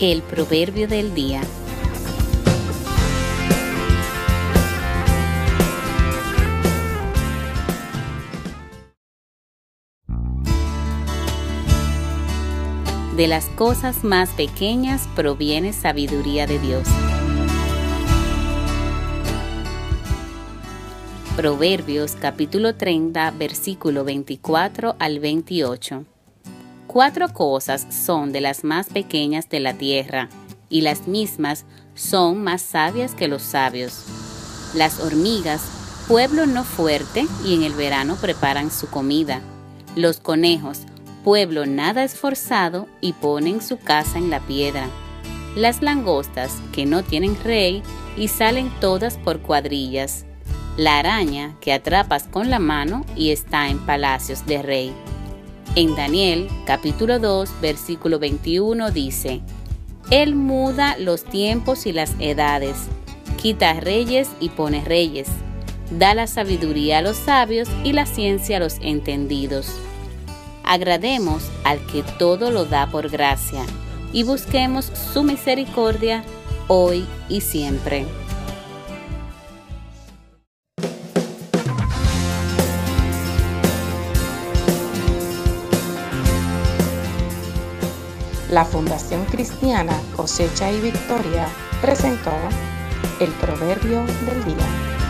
El proverbio del día. De las cosas más pequeñas proviene sabiduría de Dios. Proverbios capítulo 30, versículo 24 al 28. Cuatro cosas son de las más pequeñas de la tierra, y las mismas son más sabias que los sabios. Las hormigas, pueblo no fuerte, y en el verano preparan su comida. Los conejos, pueblo nada esforzado, y ponen su casa en la piedra. Las langostas, que no tienen rey, y salen todas por cuadrillas. La araña, que atrapas con la mano, y está en palacios de rey en Daniel capítulo 2 versículo 21 dice, Él muda los tiempos y las edades, quita reyes y pone reyes, da la sabiduría a los sabios y la ciencia a los entendidos. Agrademos al que todo lo da por gracia y busquemos su misericordia hoy y siempre. La Fundación Cristiana Cosecha y Victoria presentó el Proverbio del Día.